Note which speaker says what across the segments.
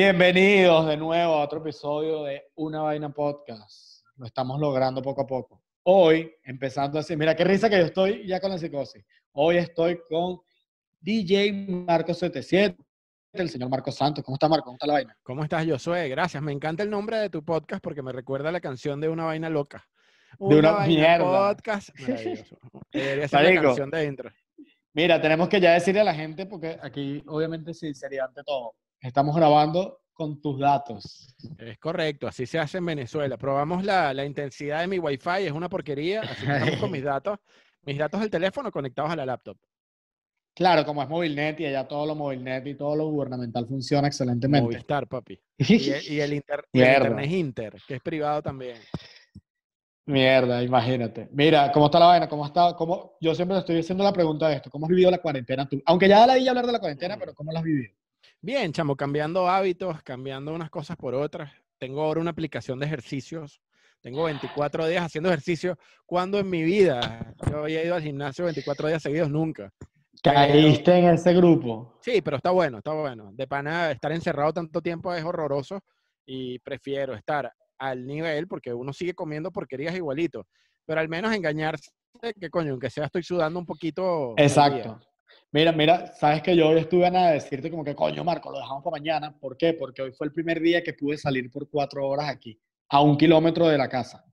Speaker 1: Bienvenidos de nuevo a otro episodio de Una Vaina Podcast. Lo estamos logrando poco a poco. Hoy, empezando así, mira qué risa que yo estoy ya con la psicosis. Hoy estoy con DJ Marco 77, el señor Marco Santos. ¿Cómo está Marco? ¿Cómo está la vaina?
Speaker 2: ¿Cómo estás, Josué? Gracias. Me encanta el nombre de tu podcast porque me recuerda a la canción de Una Vaina Loca.
Speaker 1: De una
Speaker 2: Vaina
Speaker 1: mierda.
Speaker 2: Podcast. Maravilloso. Debería ser la canción de intro.
Speaker 1: Mira, tenemos que ya decirle a la gente, porque aquí obviamente sí sería ante todo. Estamos grabando con tus datos.
Speaker 2: Es correcto, así se hace en Venezuela. Probamos la, la intensidad de mi Wi-Fi, es una porquería, así que estamos con mis datos, mis datos del teléfono conectados a la laptop.
Speaker 1: Claro, como es Movilnet y allá todo lo Movilnet y todo lo gubernamental funciona excelentemente.
Speaker 2: Movistar, papi. Y, el- y el, inter- el internet Inter, que es privado también.
Speaker 1: Mierda, imagínate. Mira, ¿cómo está la vaina? ¿Cómo está? ¿Cómo? Yo siempre te estoy haciendo la pregunta de esto. ¿Cómo has vivido la cuarentena tú? Aunque ya la di hablar de la cuarentena, pero ¿cómo la has vivido?
Speaker 2: Bien, chamo, cambiando hábitos, cambiando unas cosas por otras. Tengo ahora una aplicación de ejercicios. Tengo 24 días haciendo ejercicio. Cuando en mi vida yo había ido al gimnasio 24 días seguidos? Nunca.
Speaker 1: Caíste en ese grupo.
Speaker 2: Sí, pero está bueno, está bueno. De pana, estar encerrado tanto tiempo es horroroso y prefiero estar al nivel porque uno sigue comiendo porquerías igualito. Pero al menos engañarse que coño, aunque sea estoy sudando un poquito.
Speaker 1: Exacto. Mira, mira, sabes que yo hoy estuve a nada de decirte como que, coño, Marco, lo dejamos para mañana. ¿Por qué? Porque hoy fue el primer día que pude salir por cuatro horas aquí, a un kilómetro de la casa.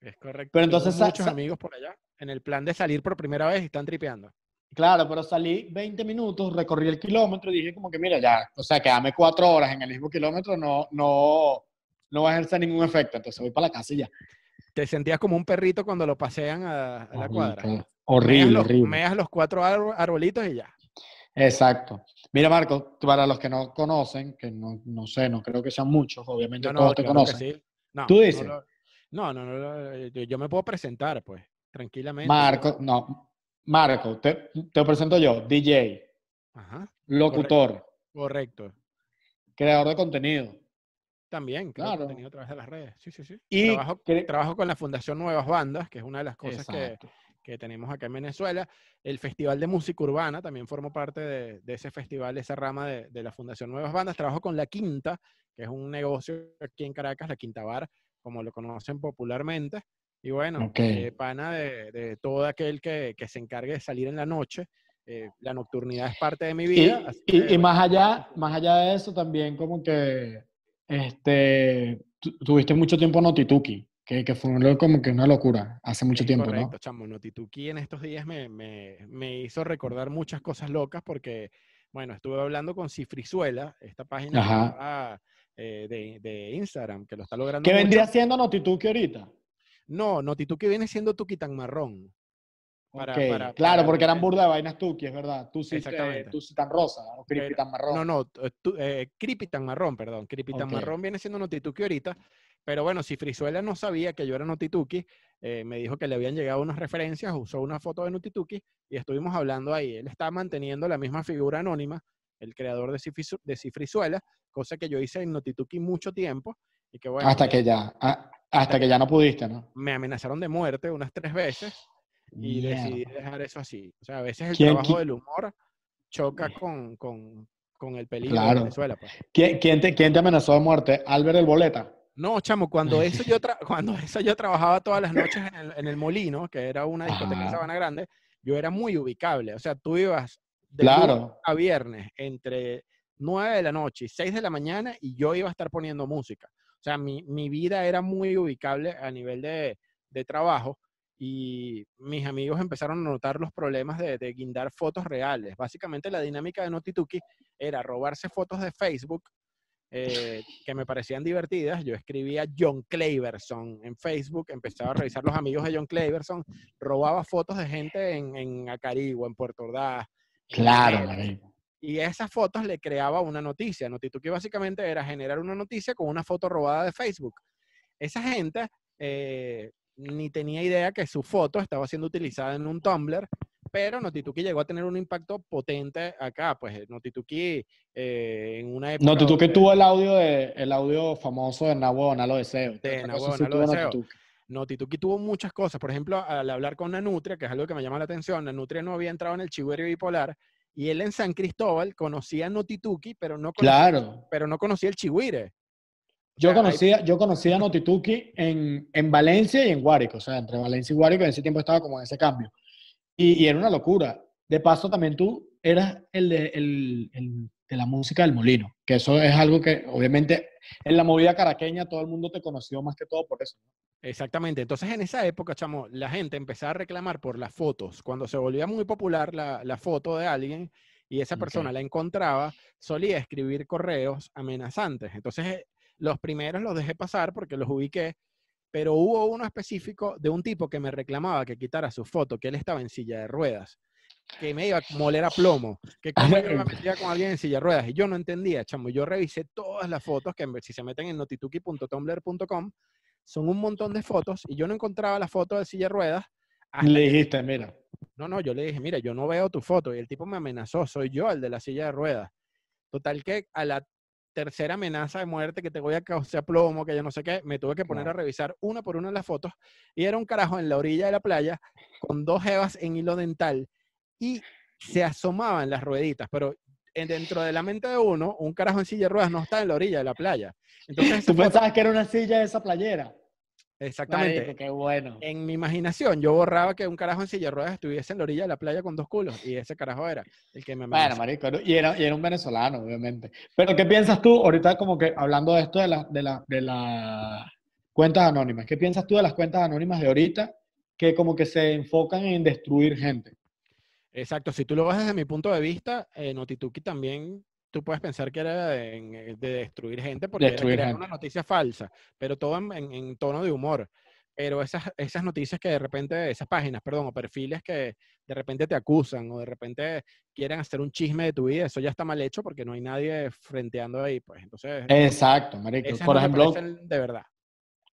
Speaker 2: Es correcto.
Speaker 1: Pero
Speaker 2: Tengo
Speaker 1: entonces sa-
Speaker 2: muchos amigos por allá en el plan de salir por primera vez y están tripeando.
Speaker 1: Claro, pero salí 20 minutos, recorrí el kilómetro y dije como que, mira, ya, o sea, quedarme cuatro horas en el mismo kilómetro no, no, no va a ejercer ningún efecto. Entonces voy para la casa y ya.
Speaker 2: Te sentías como un perrito cuando lo pasean a, a la cuadra.
Speaker 1: Horrible,
Speaker 2: Meas
Speaker 1: horrible.
Speaker 2: los, meas los cuatro arbo- arbolitos y ya.
Speaker 1: Exacto. Mira, Marco, para los que no conocen, que no, no sé, no creo que sean muchos, obviamente
Speaker 2: No,
Speaker 1: todos
Speaker 2: no,
Speaker 1: te
Speaker 2: claro
Speaker 1: conocen.
Speaker 2: sí. No,
Speaker 1: ¿Tú dices?
Speaker 2: No, no, no, yo, me puedo presentar, pues, tranquilamente.
Speaker 1: Marco, no, Marco, te, te presento yo, DJ,
Speaker 2: Ajá,
Speaker 1: locutor,
Speaker 2: correcto.
Speaker 1: creador de contenido.
Speaker 2: También,
Speaker 1: Claro.
Speaker 2: contenido a través de las redes. Sí, sí, sí.
Speaker 1: Y
Speaker 2: Trabajo,
Speaker 1: cre-
Speaker 2: trabajo con la Fundación Nuevas Bandas, que es una de las cosas que, que tenemos acá en Venezuela. El Festival de Música Urbana, también formo parte de, de ese festival, de esa rama de, de la Fundación Nuevas Bandas. Trabajo con La Quinta, que es un negocio aquí en Caracas, La Quinta Bar, como lo conocen popularmente. Y bueno,
Speaker 1: Ok.
Speaker 2: eh, pana de, de todo aquel que, que se encargue de salir en la noche. Eh, la nocturnidad es parte de mi
Speaker 1: Y,
Speaker 2: vida. así
Speaker 1: y-
Speaker 2: que,
Speaker 1: y más allá, más allá de eso, también como que este, tu- tuviste mucho tiempo Notituki, que, que fue como que una locura, hace mucho
Speaker 2: Es
Speaker 1: tiempo,
Speaker 2: correcto,
Speaker 1: ¿no?
Speaker 2: chamo. Notituki en estos días me, me- me hizo recordar muchas cosas locas porque, bueno, estuve hablando con Cifrizuela, esta página
Speaker 1: Ajá.
Speaker 2: nueva, eh, de, de Instagram, que lo está logrando
Speaker 1: ¿Qué
Speaker 2: mucho.
Speaker 1: vendría siendo Notituki ahorita?
Speaker 2: No, Notituki viene siendo Tuki tan marrón. Para-
Speaker 1: Ok,
Speaker 2: para-
Speaker 1: claro,
Speaker 2: para-
Speaker 1: porque eran burda de vainas Tuki, es verdad. Tú sí,
Speaker 2: Exactamente.
Speaker 1: tú sí tan rosa, o creepy
Speaker 2: Pero-
Speaker 1: tan marrón.
Speaker 2: No, no, t- tu- eh, Creepy tan marrón, perdón. Creepy tan
Speaker 1: Ok.
Speaker 2: marrón viene siendo Notituki ahorita. Pero bueno, si Frizuela no sabía que yo era Notituki, eh, me dijo que le habían llegado unas referencias, usó una foto de Notituki y estuvimos hablando ahí. Él está manteniendo la misma figura anónima, el creador de, de Cifrizuela, cosa que yo hice en Notituki mucho tiempo y que bueno,
Speaker 1: hasta que ya, ah, hasta que ya no pudiste, ¿no?
Speaker 2: me amenazaron de muerte unas tres veces y decidí
Speaker 1: Mierda.
Speaker 2: dejar eso así. O sea, a veces el
Speaker 1: ¿Quién-
Speaker 2: trabajo
Speaker 1: quién-
Speaker 2: del humor choca con, con, con el peligro
Speaker 1: Claro.
Speaker 2: de Venezuela. Pues.
Speaker 1: ¿Quién, quién te, quién te amenazó de muerte? ¿Albert el Boleta?
Speaker 2: No, chamo, cuando eso yo, tra- cuando eso yo trabajaba todas las noches en el, en el Molino, que era una discoteca en
Speaker 1: Ajá.
Speaker 2: Sabana Grande, yo era muy ubicable. O sea, tú ibas de lunes
Speaker 1: Claro.
Speaker 2: a viernes entre 9 de la noche y 6 de la mañana y yo iba a estar poniendo música. O sea, mi, mi vida era muy ubicable a nivel de, de trabajo y mis amigos empezaron a notar los problemas de, de guindar fotos reales. Básicamente la dinámica de Notituki era robarse fotos de Facebook eh, que me parecían divertidas. Yo escribía John Claverson en Facebook, empezaba a revisar los amigos de John Claverson, robaba fotos de gente en, en Acarigua, en Puerto Ordaz.
Speaker 1: Claro,
Speaker 2: y esas fotos le creaba una noticia. Notituki básicamente era generar una noticia con una foto robada de Facebook. Esa gente eh, ni tenía idea que su foto estaba siendo utilizada en un Tumblr, pero Notituki llegó a tener un impacto potente acá. Pues Notituki eh, en una época...
Speaker 1: No, tú que
Speaker 2: donde-
Speaker 1: tuvo el audio, de, el audio famoso de Nabo Nalo Deseo.
Speaker 2: De Nabo
Speaker 1: sí
Speaker 2: Deseo.
Speaker 1: Notituki.
Speaker 2: Notituki tuvo muchas cosas. Por ejemplo, al hablar con Nanutria, que es algo que me llama la atención, Nanutria no había entrado en el chihuahua bipolar Y él en San Cristóbal conocía Notituki, pero no conocía,
Speaker 1: Claro.
Speaker 2: pero no conocía el Chihuire.
Speaker 1: Yo
Speaker 2: sea, hay-
Speaker 1: conocía, yo conocía a Notituki en, en Valencia y en Guárico, o sea, entre Valencia y Guárico en ese tiempo estaba como en ese cambio. Y, y era una locura. De paso, también tú eras el de, el- el de la música del molino, que eso es algo que obviamente en la movida caraqueña todo el mundo te conoció más que todo por eso.
Speaker 2: Exactamente. Entonces, en esa época, chamo, la gente empezaba a reclamar por las fotos. Cuando se volvía muy popular la, la foto de alguien y esa persona la encontraba, solía escribir correos amenazantes. Entonces, los primeros los dejé pasar porque los ubiqué, pero hubo uno específico de un tipo que me reclamaba que quitara su foto, que él estaba en silla de ruedas, que me iba a moler a plomo, que como yo me metía con alguien en silla de ruedas y yo no entendía, chamo. Yo revisé todas las fotos que si se meten en notituki.tumblr.com son un montón de fotos y yo no encontraba la foto de silla de ruedas.
Speaker 1: Le
Speaker 2: que-
Speaker 1: dijiste, mira,
Speaker 2: no, no, yo le dije, mira, yo no veo tu foto y el tipo me amenazó, soy yo el de la silla de ruedas. Total que a la tercera amenaza de muerte que te voy a causar plomo, que yo no sé qué, me tuve que poner a revisar una por una las fotos y era un carajo en la orilla de la playa con dos jevas en hilo dental y se asomaban las rueditas, pero en- dentro de la mente de uno, un carajo en silla de ruedas no está en la orilla de la playa. Entonces,
Speaker 1: tú pensabas que era una silla de esa playera.
Speaker 2: Exactamente.
Speaker 1: Marico, qué bueno.
Speaker 2: En mi imaginación, yo borraba que un carajo en silla de ruedas estuviese en la orilla de la playa con dos culos y ese carajo era el que me
Speaker 1: Bueno, marico, y era, y era un venezolano, obviamente. Pero, ¿qué piensas tú ahorita como que hablando de esto de las de la, de las cuentas anónimas? ¿Qué piensas tú de las cuentas anónimas de ahorita que como que se enfocan en destruir gente?
Speaker 2: Exacto, si tú lo ves desde mi punto de vista, eh, Notituki también, tú puedes pensar que era de, eh, de destruir gente porque era
Speaker 1: Destruir gente.
Speaker 2: una noticia falsa, pero todo en, en- en tono de humor. Pero esas, esas noticias que de repente, esas páginas, perdón, o perfiles que de repente te acusan o de repente quieren hacer un chisme de tu vida, eso ya está mal hecho porque no hay nadie frenteando ahí, pues. Entonces,
Speaker 1: Exacto, marico.
Speaker 2: esas
Speaker 1: Por
Speaker 2: no
Speaker 1: ejemplo,
Speaker 2: de verdad.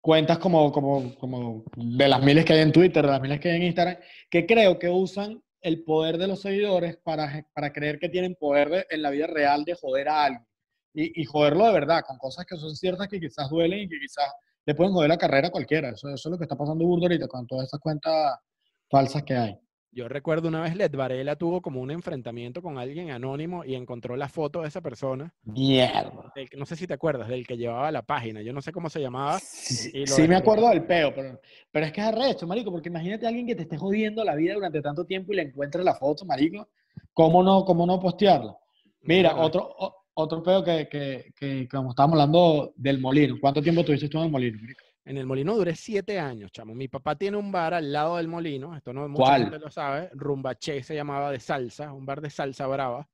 Speaker 1: cuentas como, como, como de las miles que hay en Twitter, de las miles que hay en Instagram, que creo que usan el poder de los seguidores para, para creer que tienen poder de- en la vida real de joder a alguien. Y, y joderlo de verdad, con cosas que son ciertas que quizás duelen y que quizás le pueden joder la carrera a cualquiera. Eso, eso es lo que está pasando burdo ahorita con todas esas cuentas falsas que hay.
Speaker 2: Yo recuerdo una vez Led Varela tuvo como un enfrentamiento con alguien anónimo y encontró la foto de esa persona.
Speaker 1: Mierda.
Speaker 2: del no sé si te acuerdas, del que llevaba la página. Yo no sé cómo se llamaba.
Speaker 1: Sí, me acuerdo del peo, pero, pero es que es arrecho, marico, porque imagínate a alguien que te esté jodiendo la vida durante tanto tiempo y le encuentre la foto, marico. ¿Cómo no, cómo no postearla? Mira,
Speaker 2: Bueno,
Speaker 1: otro, o- otro peo que, que, que, como estábamos hablando del molino. ¿Cuánto tiempo tuviste tú en el molino? marico?
Speaker 2: En el molino duré siete años, chamo. Mi papá tiene un bar al lado del molino. Esto no mucha
Speaker 1: ¿Cuál?
Speaker 2: gente lo sabe. Rumbache se llamaba de salsa, un bar de salsa brava.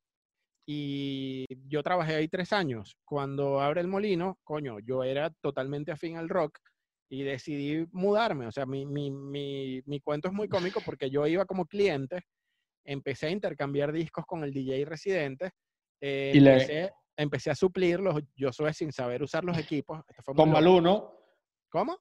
Speaker 2: Y yo trabajé ahí tres años. Cuando abre el molino, coño, yo era totalmente afín al rock y decidí mudarme. O sea, mi, mi, mi, mi cuento es muy cómico porque yo iba como cliente, empecé a intercambiar discos con el DJ residente, eh,
Speaker 1: Y le-
Speaker 2: empecé, empecé a suplirlos, yo soy sin saber usar los equipos. Esto fue
Speaker 1: Con. Balú, ¿no?
Speaker 2: ¿Cómo?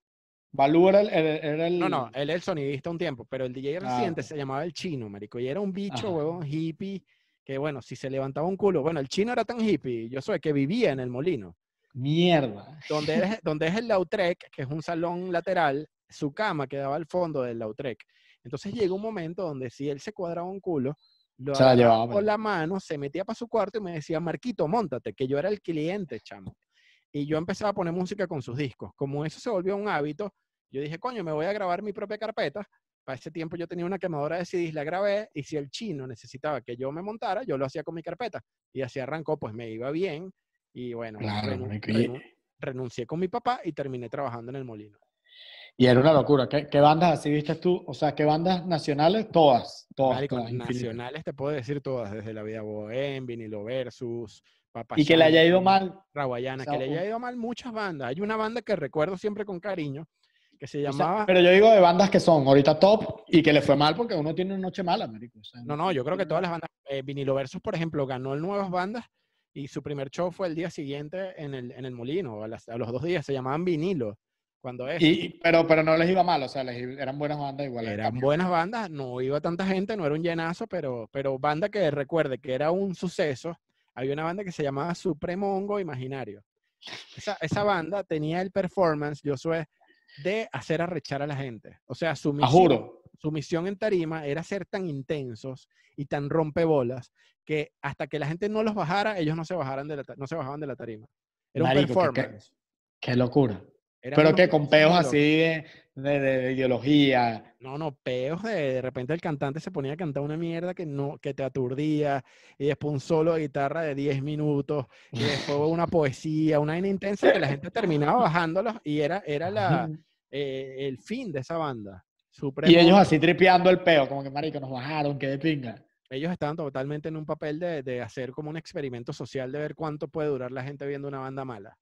Speaker 1: Balú era el, era- era el-
Speaker 2: No, no, él es el sonidista un tiempo, pero el DJ
Speaker 1: Ah,
Speaker 2: residente
Speaker 1: ok.
Speaker 2: se llamaba el chino, marico, y era un bicho, huevón, hippie, que bueno, si se levantaba un culo, bueno, el chino era tan hippie, yo soy que vivía en el molino,
Speaker 1: Mierda.
Speaker 2: donde es, donde es el Lautrec, que es un salón lateral, su cama quedaba al fondo del Lautrec. Entonces llegó un momento donde si él se cuadraba un culo, lo
Speaker 1: Se la llevaba, pues.
Speaker 2: la mano, se metía para su cuarto y me decía, Marquito, montate, que yo era el cliente, chamo. Y yo empezaba a poner música con sus discos. Como eso se volvió un hábito, yo dije, coño, me voy a grabar mi propia carpeta. Para ese tiempo yo tenía una quemadora de CDs, la grabé, y si el chino necesitaba que yo me montara, yo lo hacía con mi carpeta. Y así arrancó, pues me iba bien. Y bueno,
Speaker 1: Claro,
Speaker 2: renuncié con mi papá y terminé trabajando en el molino.
Speaker 1: Y era una locura. ¿Qué, qué bandas así viste tú? O sea, ¿qué bandas nacionales? Todas, todas,
Speaker 2: Marico,
Speaker 1: todas, infinitas.
Speaker 2: nacionales te puedo decir todas, desde La Vida Bohem, Vinilo Versus, Papa
Speaker 1: Y que le haya ido mal.
Speaker 2: Raguayana,
Speaker 1: o sea,
Speaker 2: que le haya ido mal muchas bandas. Hay una banda que recuerdo siempre con cariño, que se
Speaker 1: O sea,
Speaker 2: llamaba...
Speaker 1: pero yo digo de bandas que son ahorita top y que le fue mal porque uno tiene una noche mala, marico. O sea,
Speaker 2: No, no, yo creo que todas las bandas... eh, Vinilo Versus, por ejemplo, ganó el Nuevas Bandas y su primer show fue el día siguiente en el, en el Molino, a, las- a los dos días, se llamaban Vinilo. Cuando es,
Speaker 1: Y, pero, pero no les iba mal, o sea, les, eran buenas bandas igual.
Speaker 2: eran buenas bandas, no iba tanta gente, no era un llenazo, pero, pero banda que recuerde que era un suceso. Había una banda que se llamaba Supremo Hongo Imaginario. Esa, esa banda tenía el performance, yo soy de hacer arrechar a la gente. O sea, su misión,
Speaker 1: juro.
Speaker 2: su misión en tarima era ser tan intensos y tan rompebolas que hasta que la gente no los bajara, ellos no se, bajaran de la, ta- no se bajaban de la tarima. Era
Speaker 1: Marico,
Speaker 2: un
Speaker 1: qué-
Speaker 2: performance.
Speaker 1: Qué locura. Pero que con peos así de, de- de- de ideología.
Speaker 2: No, no, peos de, de repente el cantante se ponía a cantar una mierda que no, que te aturdía, y después un solo de guitarra de 10 minutos, y después una poesía, una intensa que la gente terminaba bajándolos y era, era la, eh, el fin de esa banda.
Speaker 1: Y
Speaker 2: Supremo-
Speaker 1: ellos así tripeando el peo, como que marico, nos bajaron, qué de pinga.
Speaker 2: ellos estaban totalmente en un papel de, de hacer como un experimento social de ver cuánto puede durar la gente viendo una banda mala.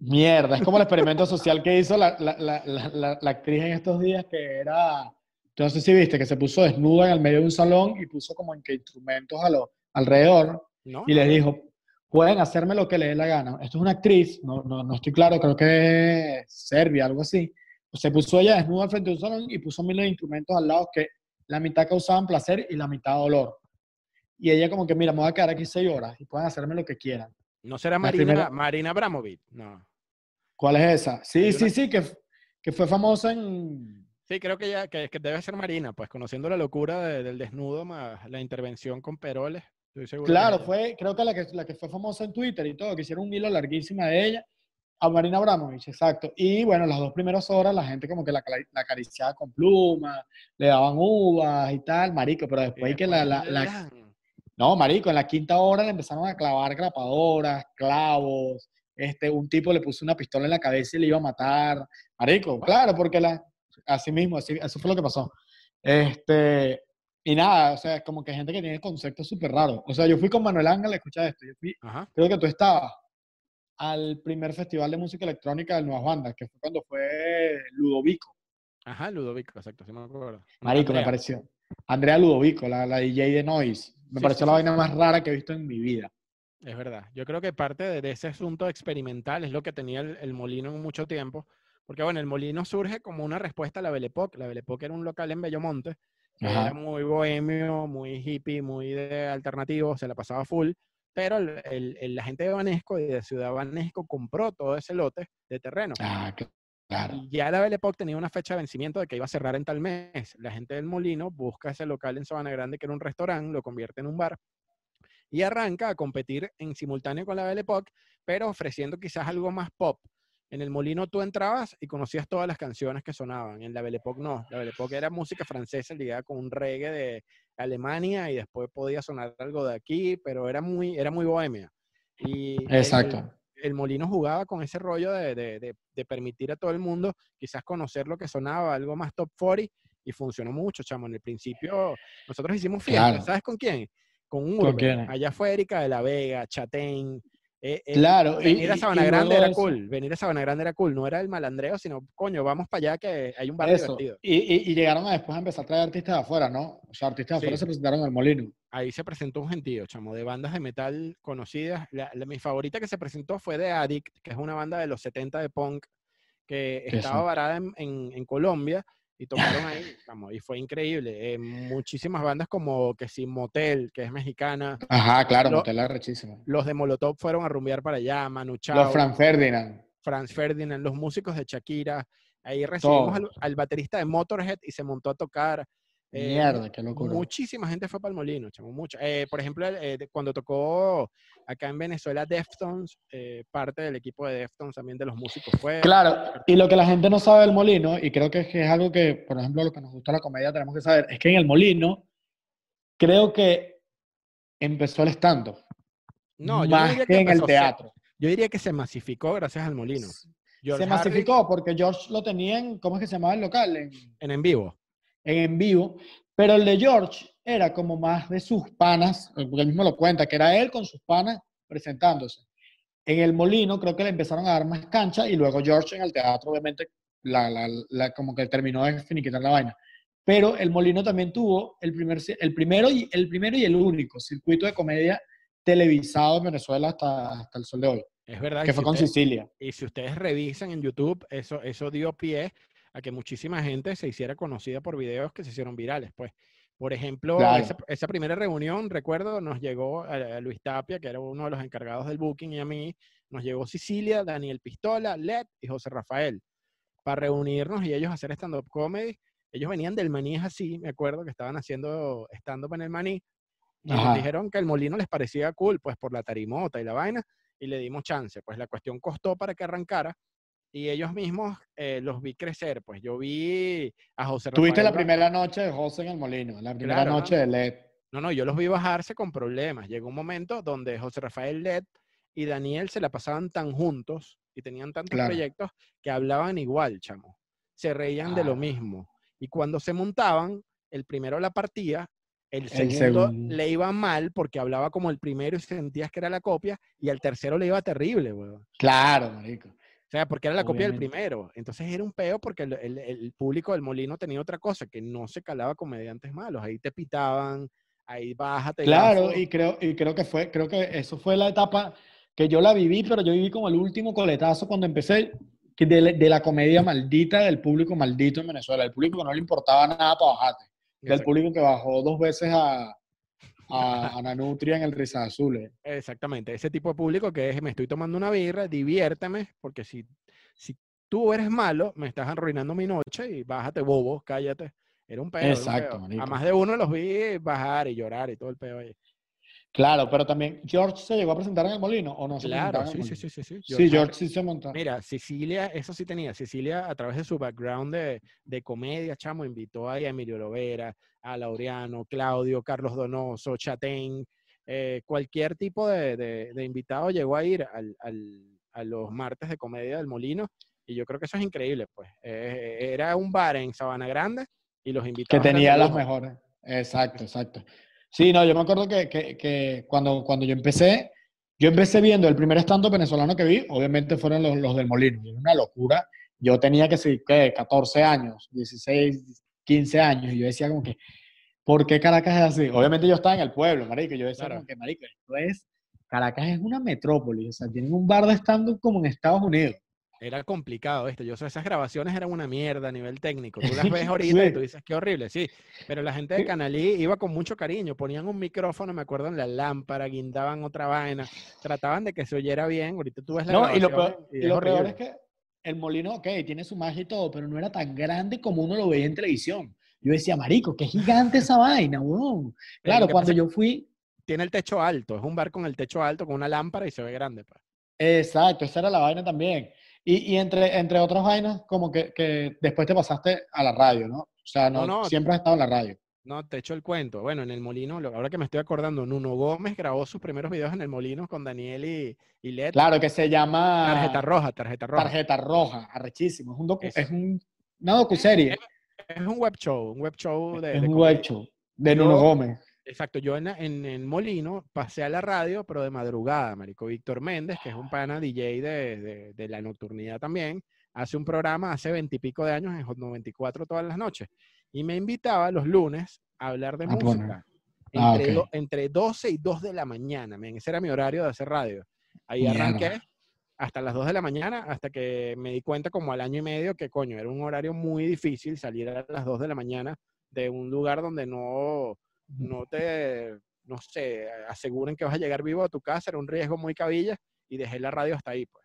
Speaker 1: Mierda, es como el experimento social que hizo la, la, la, la, actriz en estos días que era, tú no sé si viste, que se puso desnuda en el medio de un salón y puso como en que instrumentos a lo, alrededor
Speaker 2: ¿no?
Speaker 1: y les dijo, pueden hacerme lo que les dé la gana. Esto es una actriz, no, no, no estoy claro, creo que es Serbia, algo así. Se puso ella desnuda frente a un salón y puso miles de instrumentos al lado que la mitad causaban placer y la mitad dolor. Y ella como que, mira, me voy a quedar aquí seis horas y pueden hacerme lo que quieran.
Speaker 2: ¿No será
Speaker 1: la
Speaker 2: Marina,
Speaker 1: primera-
Speaker 2: Marina Abramovic? No.
Speaker 1: ¿Cuál es esa? Sí,
Speaker 2: Hay
Speaker 1: sí,
Speaker 2: una-
Speaker 1: sí, que, que fue famosa en...
Speaker 2: Sí, creo que ya que, que debe ser Marina, pues conociendo la locura de- del desnudo más la intervención con Peroles. Estoy seguro
Speaker 1: Claro, fue, creo que la, que la que fue famosa en Twitter y todo, que hicieron un hilo larguísima de ella, a Marina Abramovich, exacto. Y bueno, las dos primeras horas la gente como que la, la acariciaba con plumas, le daban uvas y tal, marico, pero después que la,
Speaker 2: después
Speaker 1: la- la-. No, marico, en la quinta hora le empezaron a clavar grapadoras, clavos, este, un tipo le puso una pistola en la cabeza y le iba a matar. Marico, claro, porque la, así mismo, así, eso fue lo que pasó. Este, y nada, o sea, es como que gente que tiene conceptos súper raros. O sea, yo fui con Manuel Ángel, escucha esto, yo fui,
Speaker 2: Ajá.
Speaker 1: creo que tú estabas al primer festival de música electrónica de Nuevas Bandas, que fue cuando fue Ludovico.
Speaker 2: Ajá, Ludovico, exacto, sí me acuerdo.
Speaker 1: Marico, me pareció. Andrea Ludovico, la, la DJ de Noise. Me
Speaker 2: Sí,
Speaker 1: pareció
Speaker 2: sí,
Speaker 1: la
Speaker 2: sí,
Speaker 1: vaina más rara que he visto en mi vida.
Speaker 2: Es verdad. Yo creo que parte de, ese asunto experimental es lo que tenía el, el Molino en mucho tiempo. Porque, bueno, el Molino surge como una respuesta a la Belle Époque. La Belle Époque era un local en Bellomonte que era muy bohemio, muy hippie, muy de alternativo, se la pasaba full. Pero el- el- la gente de Banesco y de Ciudad Banesco compró todo ese lote de terreno.
Speaker 1: Ah, cl- claro.
Speaker 2: Y ya la Belle Époque tenía una fecha de vencimiento de que iba a cerrar en tal mes. La gente del Molino busca ese local en Sabana Grande, que era un restaurante, lo convierte en un bar y arranca a competir en simultáneo con la Belle Époque, pero ofreciendo quizás algo más pop. En el Molino tú entrabas y conocías todas las canciones que sonaban. En la Belle Époque no. La Belle Époque era música francesa ligada con un reggae de Alemania y después podía sonar algo de aquí, pero era muy, era muy bohemia. Y el-
Speaker 1: Exacto.
Speaker 2: el Molino jugaba con ese rollo de, de- de- de permitir a todo el mundo quizás conocer lo que sonaba, algo más top 40, y funcionó mucho, chamo. En el principio, nosotros hicimos fiesta,
Speaker 1: Claro.
Speaker 2: ¿sabes con quién? Con un
Speaker 1: ¿Con
Speaker 2: Urbe. Allá fue Erika de la Vega, Chatén. eh, eh,
Speaker 1: Claro.
Speaker 2: venir a Sabana
Speaker 1: y
Speaker 2: Grande era cool. Venir a Sabana Grande era cool. No era el malandreo, sino, coño, vamos para allá que hay un bar
Speaker 1: Eso.
Speaker 2: divertido.
Speaker 1: Y, llegaron a después a empezar a traer artistas de afuera, ¿no? O sea, artistas de afuera se presentaron en el Molino.
Speaker 2: ahí se presentó un gentío, chamo, de bandas de metal conocidas. La, la- mi favorita que se presentó fue The Addict, que es una banda de los 70 de punk que
Speaker 1: ¿Qué
Speaker 2: estaba varada en, en- en Colombia y tocaron ahí, y fue increíble. Eh, muchísimas bandas como que sí, Motel, que es mexicana.
Speaker 1: Ajá, claro,
Speaker 2: Lo-
Speaker 1: Motel es rechísimo.
Speaker 2: Los de Molotov fueron a rumbear para allá, Manu Chao,
Speaker 1: Los Fran Ferdinand.
Speaker 2: Franz Ferdinand, los músicos de Shakira. Ahí recibimos al baterista de Motorhead y se montó a tocar. Eh,
Speaker 1: Mierda, qué locura.
Speaker 2: Muchísima gente fue para el Molino, chamo. Eh, por ejemplo, eh, cuando tocó acá en Venezuela Deftones, parte del equipo de Deftones también de los músicos fue.
Speaker 1: Claro, y lo que la gente no sabe del Molino, y creo que es, que es algo que, por ejemplo, lo que nos gusta la comedia tenemos que saber, es que en el Molino creo que empezó el stand-up,
Speaker 2: No, yo
Speaker 1: más
Speaker 2: diría
Speaker 1: que, en el
Speaker 2: se-
Speaker 1: teatro.
Speaker 2: yo diría que se masificó gracias al Molino. George
Speaker 1: se masificó porque George lo tenía en, ¿cómo es que se llamaba el local? En,
Speaker 2: en en vivo.
Speaker 1: En vivo, pero el de George era como más de sus panas, porque él mismo lo cuenta, que era él con sus panas presentándose. En el Molino creo que le empezaron a dar más cancha y luego George en el teatro obviamente la, la- la- como que terminó de finiquitar la vaina. Pero el Molino también tuvo el, primer, el, primero y, el primero y el único circuito de comedia televisado en Venezuela hasta, hasta el sol de hoy,
Speaker 2: Es verdad.
Speaker 1: que
Speaker 2: si
Speaker 1: fue con
Speaker 2: usted-
Speaker 1: Sicilia.
Speaker 2: Y si ustedes revisan en YouTube, eso, eso dio pie a que muchísima gente se hiciera conocida por videos que se hicieron virales. Pues, por ejemplo,
Speaker 1: Claro.
Speaker 2: esa, esa primera reunión, recuerdo, nos llegó a, a Luis Tapia, que era uno de los encargados del booking, y a mí, nos llegó Sicilia, Daniel Pistola, Led y José Rafael, para reunirnos y ellos hacer stand-up comedy. ellos venían del maní es así, me acuerdo que estaban haciendo stand-up en el maní. Y
Speaker 1: Ajá.
Speaker 2: nos dijeron que el molino les parecía cool, pues por la tarimota y la vaina, y le dimos chance. Pues la cuestión costó para que arrancara, y ellos mismos eh, los vi crecer. Pues yo vi a José
Speaker 1: Tuviste la
Speaker 2: Rafael
Speaker 1: primera noche de José en el Molino, la primera
Speaker 2: Claro,
Speaker 1: noche de LED.
Speaker 2: No, no, yo los vi bajarse con problemas. Llegó un momento donde José Rafael Led y Daniel se la pasaban tan juntos y tenían tantos
Speaker 1: Claro.
Speaker 2: proyectos que hablaban igual, chamo. Se reían de lo mismo. Y cuando se montaban, el primero la partía, el segundo. le iba mal porque hablaba como el primero y sentías que era la copia, y al tercero le iba terrible, weón.
Speaker 1: Claro, marico.
Speaker 2: O sea, porque era la copia del primero. Entonces era un peo porque el, el- el público del Molino tenía otra cosa, que no se calaba comediantes malos. Ahí te pitaban, ahí bájate.
Speaker 1: Claro,
Speaker 2: gazo.
Speaker 1: y creo, y creo que fue, creo que eso fue la etapa que yo la viví, pero yo viví como el último coletazo cuando empecé de, la- de la comedia maldita del público maldito en Venezuela, el público que no le importaba nada para bajarte, del público que bajó dos veces a, a, a Nanutria en el Risa Azul. eh.
Speaker 2: Exactamente, ese tipo de público que es, me estoy tomando una birra, diviérteme, porque si, si tú eres malo, me estás arruinando mi noche y bájate bobo, cállate. Era un era un
Speaker 1: Exacto.
Speaker 2: A más de uno los vi bajar y llorar y todo el peo ahí.
Speaker 1: Claro, pero también George se llegó a presentar en el Molino o no se
Speaker 2: Claro, sí, sí, sí, sí, sí.
Speaker 1: Sí,
Speaker 2: George
Speaker 1: George sí se montó.
Speaker 2: Mira, Sicilia, eso sí tenía. Sicilia, a través de su background de, de comedia, chamo, invitó a Emilio Lovera, a Laureano, Claudio, Carlos Donoso, Chatén, eh, cualquier tipo de, de- de invitado llegó a ir al- al- a los martes de comedia del Molino. Y yo creo que eso es increíble, pues. Eh, era un bar en Sabana Grande y los
Speaker 1: que
Speaker 2: invitados. eran
Speaker 1: tenía las mejores. Exacto, exacto. Sí, no, yo me acuerdo que, que- que cuando, cuando yo empecé, yo empecé viendo el primer stand venezolano que vi, obviamente fueron los, los del Molino, era una locura. Yo tenía que ser, ¿qué? 14 años, 16, 15 años, y yo decía como que, ¿por qué Caracas es así? Obviamente yo estaba en el pueblo, marico, yo decía
Speaker 2: Claro.
Speaker 1: como que, marico, esto es, Caracas es una metrópoli, o sea, tienen un bar de stand como en Estados Unidos.
Speaker 2: Era complicado esto. Yo sé, esas grabaciones eran una mierda a nivel técnico. Tú las ves ahorita y tú dices, qué horrible, sí. Pero la gente de. Canalí iba con mucho cariño. Ponían un micrófono, me acuerdo, en la lámpara, guindaban otra vaina. Trataban de que se oyera bien. Ahorita tú ves la
Speaker 1: No, y lo peor,
Speaker 2: y
Speaker 1: y
Speaker 2: es
Speaker 1: lo peor
Speaker 2: horrible.
Speaker 1: es que el molino, ok, tiene su magia y todo, pero no era tan grande como uno lo veía en televisión. Yo decía, marico, qué gigante esa vaina, weón. Claro, cuando yo fui,
Speaker 2: Tiene el techo alto. Es un bar con el techo alto, con una lámpara y se ve grande. pues.
Speaker 1: exacto, esa era la vaina también. Y, y entre, entre otras vainas, como que, que después te pasaste a la radio, ¿no? O sea, no,
Speaker 2: No, no.
Speaker 1: siempre has estado en la radio.
Speaker 2: No, te echo el cuento. Bueno, en el Molino, lo- ahora que me estoy acordando, Nuno Gómez grabó sus primeros videos en el Molino con Daniel y, y Led.
Speaker 1: Claro, que se llama
Speaker 2: Tarjeta roja, tarjeta roja.
Speaker 1: Tarjeta Roja, arrechísimo. Es, un docu- es un, una docuserie,
Speaker 2: Es un web show, un web show de,
Speaker 1: es
Speaker 2: de
Speaker 1: un web show de Nuno Gómez.
Speaker 2: Exacto, yo en, en, en Molino pasé a la radio, pero de madrugada, marico. Víctor Méndez, que es un pana DJ de, de- de la nocturnidad también, hace un programa hace veintipico de años en Hot 94 todas las noches. Y me invitaba los lunes a hablar de
Speaker 1: Ah, bueno.
Speaker 2: música.
Speaker 1: Ah,
Speaker 2: Entre,
Speaker 1: ok.
Speaker 2: do- entre 12 y 2 de la mañana, men, ese era mi horario de hacer radio. Ahí
Speaker 1: Mierda.
Speaker 2: arranqué hasta las 2 de la mañana, hasta que me di cuenta como al año y medio que, coño, era un horario muy difícil salir a las 2 de la mañana de un lugar donde no, no te, no sé, aseguren que vas a llegar vivo a tu casa, era un riesgo muy cabilla y dejé la radio hasta ahí, pues.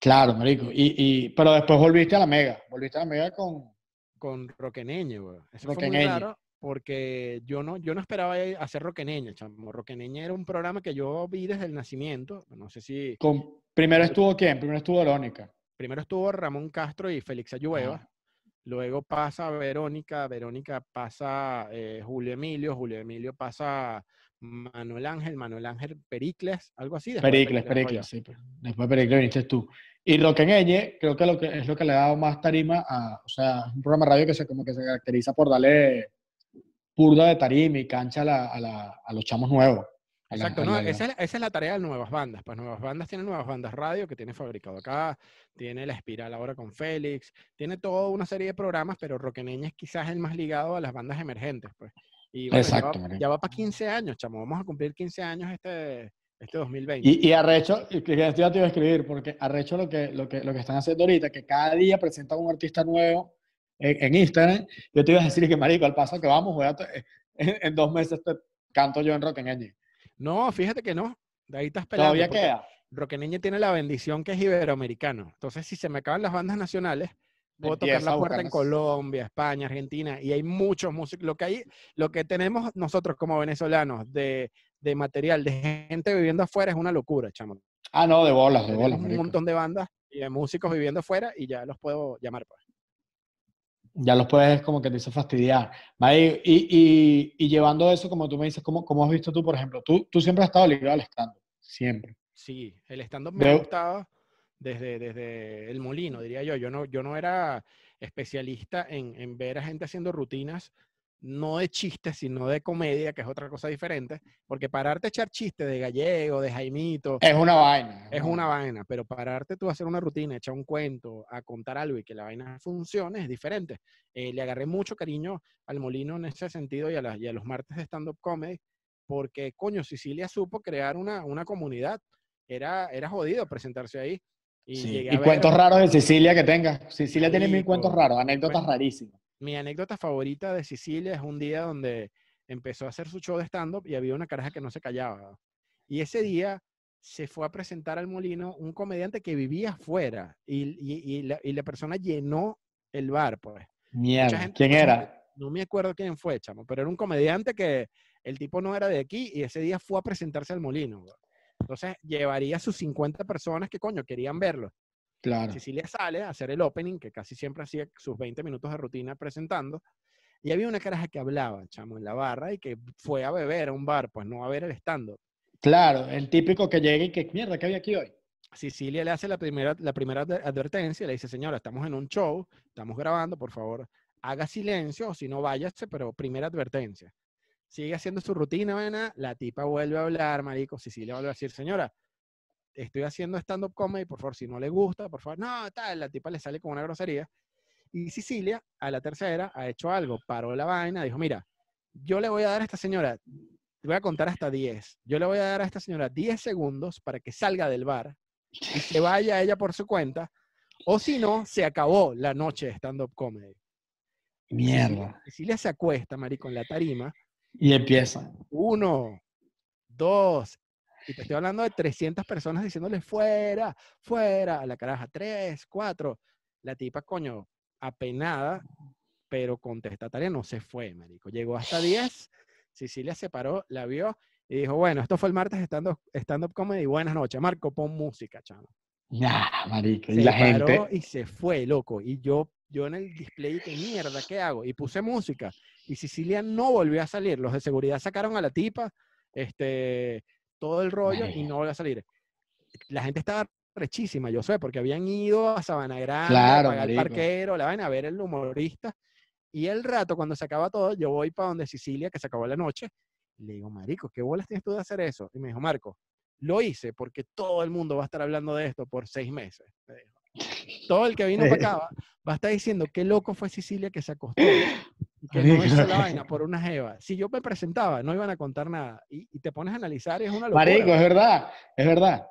Speaker 1: Claro, marico. Y, y, pero después volviste a la Mega. Volviste a la Mega con...
Speaker 2: Con Roqueneñe, güey. Eso fue muy
Speaker 1: Roqueneñe.
Speaker 2: raro porque yo no, yo no esperaba hacer Roqueneñe, chamo. Roqueneñe era un programa que yo vi desde el nacimiento, no sé si
Speaker 1: con primero estuvo quién? Primero estuvo Verónica.
Speaker 2: primero estuvo Ramón Castro y Félix Ayueva. Luego pasa Verónica, Verónica pasa eh, Julio Emilio, Julio Emilio pasa Manuel Ángel, Manuel Ángel Pericles, algo así.
Speaker 1: Pericles. Pericles, sí. pues. Después de Pericles viniste tú. Y Roqueneñe, creo que, lo que es lo que le ha dado más tarima a, o sea, un programa de radio que se, como que se caracteriza por darle purda de tarima y cancha a, la- a la- a los chamos nuevos.
Speaker 2: Exacto, no, esa, es, esa es la tarea de Nuevas Bandas. Pues Nuevas Bandas tiene Nuevas Bandas Radio que tiene fabricado acá, tiene La Espiral ahora con Félix, tiene toda una serie de programas, pero Roqueneña es quizás el más ligado a las bandas emergentes. Pues. Y bueno,
Speaker 1: Exacto,
Speaker 2: ya, va, ya va para 15 años, chamo. Vamos a cumplir 15 años este, este 2020.
Speaker 1: Y, y arrecho, y que ya te iba a escribir, porque arrecho lo que, lo, que, lo que están haciendo ahorita, que cada día presentan un artista nuevo en, en Instagram. Yo te iba a decir que, marico, al paso que vamos, voy a te- en, en dos meses te canto yo en Roqueneñe.
Speaker 2: No, fíjate que no. De ahí estás pelando.
Speaker 1: Todavía queda.
Speaker 2: Roqueneña tiene la bendición que es iberoamericano. Entonces, si se me acaban las bandas nacionales, Puedo tocar la puerta en Colombia, España, Argentina, y hay muchos músicos. Lo que hay, lo que tenemos nosotros como venezolanos de, de material, de gente viviendo afuera, es una locura, chamo.
Speaker 1: Ah, no, de bolas, de
Speaker 2: Tenemos
Speaker 1: bolas,
Speaker 2: un montón de bandas y de músicos viviendo afuera y ya los puedo llamar. Pues.
Speaker 1: Ya los puedes, como que te dice, fastidiar. Marico, Y, y, y llevando eso, como tú me dices, ¿cómo, cómo has visto tú, por ejemplo? Tú, tú siempre has estado ligado al stand Siempre.
Speaker 2: Sí, el stand-up me gustado desde, desde el molino, diría yo. Yo no, yo no era especialista en, en ver a gente haciendo rutinas, no de chistes, sino de comedia, que es otra cosa diferente. Porque pararte a echar chistes de gallego, de Jaimito,
Speaker 1: Es una vaina.
Speaker 2: es una vaina, pero pararte tú a hacer una rutina, echar un cuento, a contar algo y que la vaina funcione es diferente. Eh, le agarré mucho cariño al Molino en ese sentido y a, las- y a los martes de stand-up comedy, porque, coño, Sicilia supo crear una, una comunidad. Era, era jodido presentarse ahí. Y,
Speaker 1: Sí,
Speaker 2: llegué
Speaker 1: Y
Speaker 2: a ver-
Speaker 1: cuentos raros de Sicilia que tengas. Sicilia tiene mil cuentos raros, anécdotas rarísimas.
Speaker 2: Mi anécdota favorita de Sicilia es un día donde empezó a hacer su show de stand-up y había una caraja que no se callaba. Y ese día se fue a presentar al molino un comediante que vivía afuera y, y- y la, y la persona llenó el bar, pues.
Speaker 1: Mierda.
Speaker 2: gente-
Speaker 1: ¿Quién era?
Speaker 2: No me acuerdo quién fue, chamo, pero era un comediante que el tipo no era de aquí y ese día fue a presentarse al molino. bro. Entonces llevaría a sus 50 personas que, coño, querían verlo.
Speaker 1: Claro.
Speaker 2: Cecilia sale a hacer el opening, que casi siempre hacía sus 20 minutos de rutina presentando, y había una caraja que hablaba, chamo, en la barra y que fue a beber a un bar, pues no a ver el stand-up.
Speaker 1: Claro, el típico que llega y que, mierda, ¿qué había aquí hoy?
Speaker 2: Cecilia le hace la primera, la primera adver- advertencia, le dice, señora, estamos en un show, estamos grabando, por favor, haga silencio, o si no, váyase, pero primera advertencia. Sigue haciendo su rutina, vena, la tipa vuelve a hablar, marico, Cecilia vuelve a decir, señora, estoy haciendo stand-up comedy, por favor, si no le gusta, por favor, no, tal, la tipa le sale con una grosería. Y Cecilia, a la tercera, ha hecho algo, paró la vaina, dijo, mira, yo le voy a dar a esta señora, te voy a contar hasta 10, yo le voy a dar a esta señora 10 segundos para que salga del bar y se vaya ella por su cuenta, o si no, se acabó la noche de stand-up comedy.
Speaker 1: Mierda.
Speaker 2: Cecilia se acuesta, marico, en la tarima,
Speaker 1: Y empieza.
Speaker 2: uno, dos, y te estoy hablando de 300 personas diciéndole fuera, fuera, a la caraja, tres, cuatro. La tipa, coño, apenada, pero contestataria no se fue, marico. Llegó hasta 10, Cecilia se paró, la vio y dijo, bueno, esto fue el martes stand-up stand comedy, buenas noches, Marco, pon música, chamo.
Speaker 1: Nah, marico. Y la
Speaker 2: paró
Speaker 1: gente.
Speaker 2: y se fue, loco. Y yo, yo en el display, ¿qué mierda? ¿Qué hago? Y puse música. Y Sicilia no volvió a salir. Los de seguridad sacaron a la tipa, este, todo el rollo y no volvió a salir. La gente estaba rechísima, yo sé, porque habían ido a Sabana Grande,
Speaker 1: Claro,
Speaker 2: a pagar el
Speaker 1: marico.
Speaker 2: parquero, la vaina, a ver el humorista. Y el rato, cuando se acaba todo, yo voy para donde Sicilia, que se acabó la noche, y le digo, Marico, ¿qué bolas tienes tú de hacer eso? Y me dijo, Marco, lo hice porque todo el mundo va a estar hablando de esto por seis meses. me dijo. Todo el que vino para acá va, va a estar diciendo qué loco fue Sicilia que se acostó y que no hizo la vaina por una jeva. Si yo me presentaba, no iban a contar nada. Y, y te pones a analizar y es una locura.
Speaker 1: Marico, es verdad, es verdad.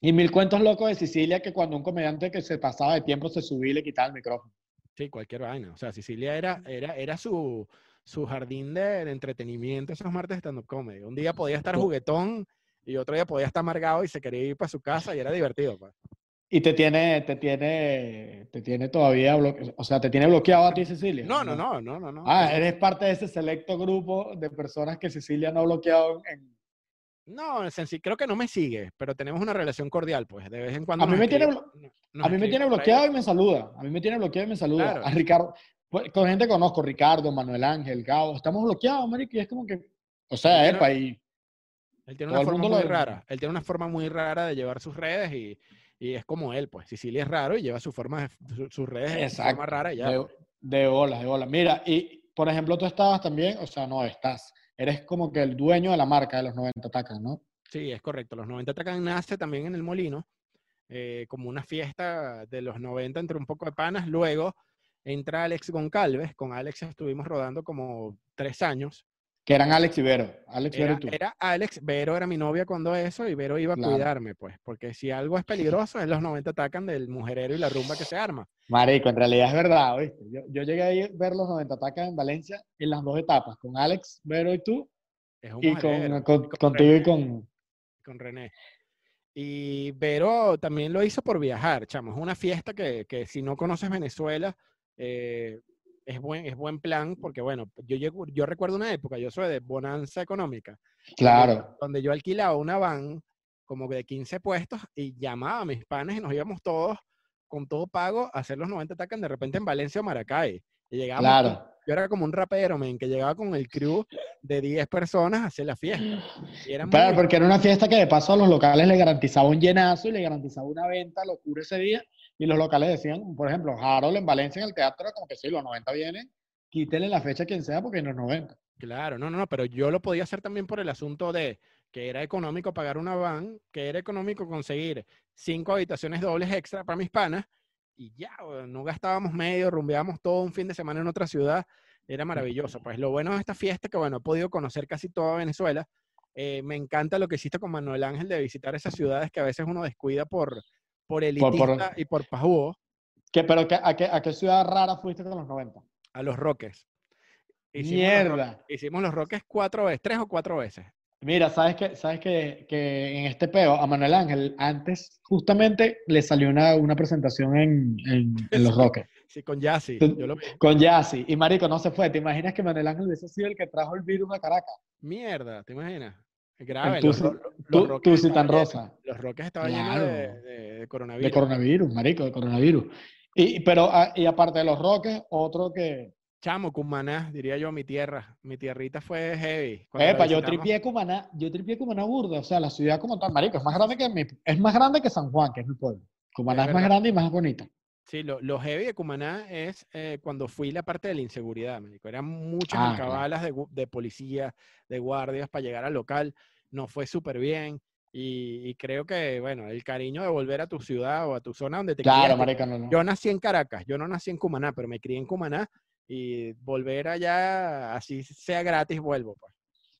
Speaker 1: Y mil cuentos locos de Sicilia que cuando un comediante que se pasaba de tiempo se subía y le quitaba el micrófono.
Speaker 2: Sí, cualquier vaina. O sea, Sicilia era, era, era su, su jardín de, de entretenimiento esos martes de stand-up comedy. Un día podía estar juguetón y otro día podía estar amargado y se quería ir para su casa y era divertido.
Speaker 1: Y te tiene, te tiene, te tiene todavía bloqueado, o sea, te tiene bloqueado a ti, Sicilia.
Speaker 2: No, no, no, no, no. no.
Speaker 1: Ah, eres parte de ese selecto grupo de personas que Sicilia no ha bloqueado en...
Speaker 2: No, creo que no me sigue, pero tenemos una relación cordial, pues. De vez en cuando.
Speaker 1: A mí me tiene
Speaker 2: escribe-
Speaker 1: A mí me tiene bloqueado y me saluda. A mí me tiene bloqueado y me saluda.
Speaker 2: Claro.
Speaker 1: A Ricardo, pues, con gente que conozco, Ricardo, Manuel Ángel, Gabo, estamos bloqueados, marico, y es como que, o sea, epa, y
Speaker 2: Él tiene una forma muy rara. Él tiene una forma muy rara de llevar sus redes y, y es como él, pues. Sicilia es raro y lleva su forma, de- su- sus redes de forma rara y ya.
Speaker 1: de, de bolas, de bolas. Mira, y por ejemplo, tú estabas también, o sea, no estás, eres como que el dueño de la marca de los 90 tacas, ¿no?
Speaker 2: Sí, es correcto. Los 90 Tacan nace también en el Molino, eh, como una fiesta de los 90 entre un poco de panas. Luego entra Alex Goncalves. Con Alex estuvimos rodando como tres años.
Speaker 1: Que eran Alex y Vero. Alex, Vero
Speaker 2: Era,
Speaker 1: y tú.
Speaker 2: era Alex, Vero era mi novia cuando eso y Vero iba a
Speaker 1: Claro.
Speaker 2: cuidarme, pues, porque si algo es peligroso es los 90 atacan del mujerero y la rumba que se arma.
Speaker 1: Marico, en realidad es verdad, ¿oíste? Yo, yo llegué a ir- ver los 90 tacas en Valencia en las dos etapas, con Alex, Vero y tú,
Speaker 2: Es un
Speaker 1: y con, con-
Speaker 2: con
Speaker 1: contigo y
Speaker 2: René,
Speaker 1: con...
Speaker 2: con René. Y Vero también lo hizo por viajar, chamo. Es una fiesta que, que si no conoces Venezuela, eh, es, buen, es buen plan, porque bueno, yo, llego, yo recuerdo una época, yo soy de bonanza económica,
Speaker 1: Claro.
Speaker 2: donde yo alquilaba una van como de 15 puestos y llamaba a mis panes y nos íbamos todos con todo pago a hacer los 90 tacas de repente en Valencia o Maracay. Y llegábamos
Speaker 1: Claro.
Speaker 2: yo era como un rapero, men, que llegaba con el crew de 10 personas a hacer la fiesta. Muy
Speaker 1: Claro, porque era una fiesta que de paso a los locales le garantizaba un llenazo y le garantizaba una venta locura ese día. Y los locales decían, por ejemplo, Harold en Valencia en el teatro, era como que sí, los 90 vienen, quítenle la fecha a quien sea porque en los 90.
Speaker 2: Claro, no, no, no, pero yo lo podía hacer también por el asunto de que era económico pagar una van, que era económico conseguir cinco habitaciones dobles extra para mis panas y ya, no gastábamos medio, rumbeábamos todo un fin de semana en otra ciudad, era maravilloso. Pues lo bueno de esta fiesta es que, bueno, he podido conocer casi toda Venezuela. Eh, me encanta lo que hiciste con Manuel Ángel de visitar esas ciudades que a veces uno descuida por, por elitista y por pajugo,
Speaker 1: ¿Qué, pero qué- a, qué, ¿a qué ciudad rara fuiste con los 90?
Speaker 2: a los Roques. Hicimos los Ro-
Speaker 1: Mierda.
Speaker 2: Hicimos los Roques cuatro veces, tres o cuatro veces.
Speaker 1: Mira, sabes que, sabes que, que en este peo a Manuel Ángel antes justamente le salió una, una presentación en, en, en Los Roques
Speaker 2: Sí, con Yassi.
Speaker 1: Tú-
Speaker 2: Yo lo vi.
Speaker 1: con Yassi y Marico no se fue. ¿Te imaginas que Manuel Ángel hubiese sido el que trajo el virus a Caracas?
Speaker 2: Mierda, ¿te imaginas? Grave.
Speaker 1: tú
Speaker 2: Los, ro- los
Speaker 1: Tú, tú sí tan
Speaker 2: llenos-
Speaker 1: rosa.
Speaker 2: Los Roques estaban llenos
Speaker 1: Claro.
Speaker 2: de, de- de coronavirus.
Speaker 1: De coronavirus, marico, de coronavirus. Y, pero, ah, y aparte de los Roques, otro que...
Speaker 2: Chamo, Cumaná, diría yo, mi tierra. Mi tierrita fue heavy.
Speaker 1: Epa, yo tripié Cumaná, yo tripié Cumaná burda, o sea, la ciudad como tal, marico, es más grande que mi- es más grande que San Juan, que es mi pueblo. Cumaná
Speaker 2: Es
Speaker 1: es, más grande y más bonita.
Speaker 2: Sí, lo, lo heavy de Cumaná es eh, cuando fui la parte de la inseguridad, marico. Eran muchas
Speaker 1: Ah,
Speaker 2: alcabalas de, gu- de policía, de guardias para llegar al local. Nos fue súper bien. Y, y creo que, bueno, el cariño de volver a tu ciudad o a tu zona donde te
Speaker 1: Claro, marico, no, no.
Speaker 2: Yo nací en Caracas, yo no nací en Cumaná, pero me crié en Cumaná y volver allá, así sea gratis, vuelvo. Pues.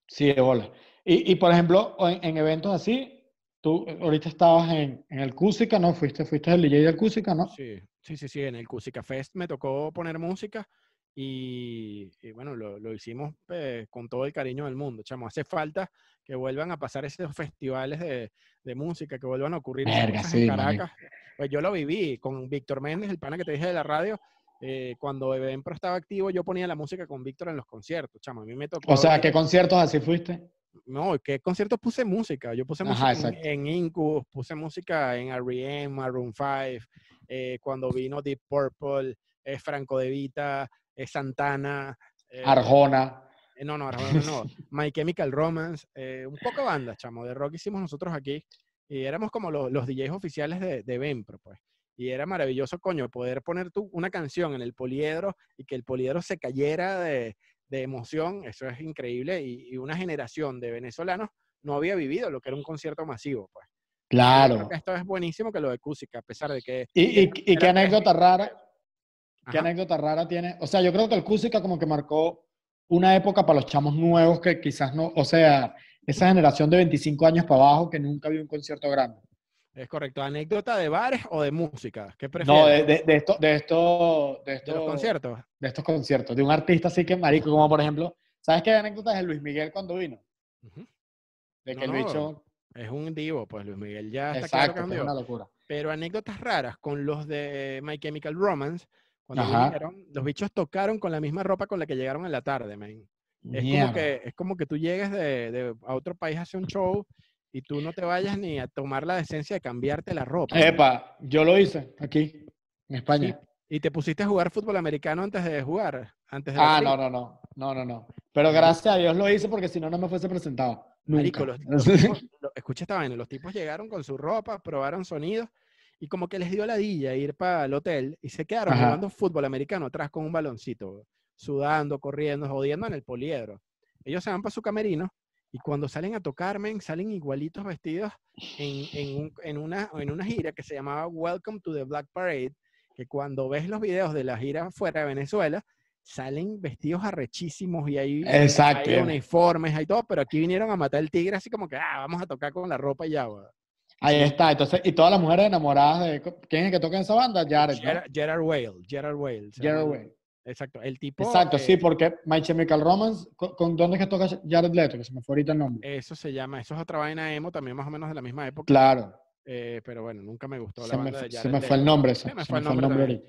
Speaker 1: Sí, de bola. Y, y por ejemplo, en, en eventos así, tú eh, ahorita estabas en, en el Cúsica, ¿no? Fuiste, fuiste el DJ del Cúsica, ¿no?
Speaker 2: Sí, sí, sí, sí, en el Cusica Fest me tocó poner música y, y bueno, lo, lo hicimos eh, con todo el cariño del mundo, chamo. Hace falta que vuelvan a pasar esos festivales de, de música, que vuelvan a ocurrir cosas
Speaker 1: sí,
Speaker 2: en. Caracas. Pues yo lo viví con Víctor Méndez, el pana que te dije de la radio. eh, cuando Evenpro estaba activo, yo ponía la música con Víctor en los conciertos, chamo. A mí me tocó.
Speaker 1: O sea, ¿qué conciertos así fuiste?
Speaker 2: No, ¿qué conciertos puse música? Yo puse
Speaker 1: Ajá,
Speaker 2: música en,
Speaker 1: exacto.
Speaker 2: en Incubus, puse música en R.E.M., Maroon 5, eh, cuando vino Deep Purple, eh, Franco De Vita, Santana. eh,
Speaker 1: Arjona.
Speaker 2: eh, no, no, Arjona no. My Chemical Romance. eh, un poco banda, chamo. De rock hicimos nosotros aquí. Y éramos como los, los DJs oficiales de, de Vempro, pues. Y era maravilloso, coño, poder poner tú una canción en el poliedro y que el poliedro se cayera de, de emoción. Eso es increíble. Y, y una generación de venezolanos no había vivido lo que era un concierto masivo, pues.
Speaker 1: Claro.
Speaker 2: creo que esto es buenísimo que lo de Cusica, a pesar de que...
Speaker 1: ¿Y, y, y qué anécdota rara? ¿Qué
Speaker 2: Ajá.
Speaker 1: anécdota rara tiene? O sea, yo creo que el Cúsica como que marcó una época para los chamos nuevos que quizás no, o sea, esa generación de 25 años para abajo que nunca vio un concierto grande.
Speaker 2: Es correcto. ¿Anécdota de bares o de música? ¿Qué prefieres?
Speaker 1: No, de, de, de esto, de esto, de
Speaker 2: ¿De
Speaker 1: esto,
Speaker 2: los conciertos.
Speaker 1: de estos conciertos, de un artista así que marico, como por ejemplo, ¿sabes qué anécdotas de Luis Miguel cuando vino? De que
Speaker 2: No,
Speaker 1: el
Speaker 2: no,
Speaker 1: bicho,
Speaker 2: Es un divo, pues Luis Miguel ya está claro que
Speaker 1: exacto,
Speaker 2: es un
Speaker 1: que es una locura.
Speaker 2: Pero anécdotas raras con los de My Chemical Romance, cuando vinieron, los bichos tocaron con la misma ropa con la que llegaron en la tarde, man. Es como, que, es como que tú llegues de, de- a otro país a hacer un show y tú no te vayas ni a tomar la decencia de cambiarte la ropa. man.
Speaker 1: Epa, yo lo hice aquí, en España.
Speaker 2: Y te pusiste a jugar fútbol americano antes de jugar. Antes de
Speaker 1: Ah, no, no, no, no, no, no. Pero gracias a Dios lo hice porque si no, no me fuese presentado.
Speaker 2: Marico,
Speaker 1: Nunca.
Speaker 2: los, los tipos- escucha esta vaina, los tipos llegaron con su ropa, probaron sonidos y como que les dio ladilla ir para el hotel y se quedaron
Speaker 1: Ajá.
Speaker 2: jugando fútbol americano atrás con un baloncito, sudando, corriendo, jodiendo en el poliedro. Ellos se van para su camerino y cuando salen a tocar, men, salen igualitos vestidos en, en un- en una, en una gira que se llamaba Welcome to the Black Parade, que cuando ves los videos de la gira fuera de Venezuela, salen vestidos arrechísimos y ahí
Speaker 1: Exacto.
Speaker 2: hay uniformes, hay todo, pero aquí vinieron a matar el tigre así como que, ah, vamos a tocar con la ropa y ya.
Speaker 1: Ahí está. Entonces, y todas las mujeres enamoradas de. ¿Quién es el que toca en esa banda? Jared. ¿no?
Speaker 2: Gerard, Gerard Whale, Gerard Whale. se llama.
Speaker 1: Way.
Speaker 2: Exacto, el tipo...
Speaker 1: Exacto,
Speaker 2: eh,
Speaker 1: sí, porque My Chemical Romance, ¿con, con dónde es que toca Jared Leto? Que se me fue ahorita el nombre.
Speaker 2: Eso se llama, eso es otra vaina emo, también más o menos de la misma época.
Speaker 1: Claro.
Speaker 2: eh, pero bueno, nunca me gustó la
Speaker 1: Se me,
Speaker 2: banda de
Speaker 1: se
Speaker 2: Jared
Speaker 1: me
Speaker 2: Leto.
Speaker 1: fue el nombre.
Speaker 2: Se
Speaker 1: Se,
Speaker 2: me
Speaker 1: se
Speaker 2: fue
Speaker 1: me
Speaker 2: el nombre
Speaker 1: ahorita.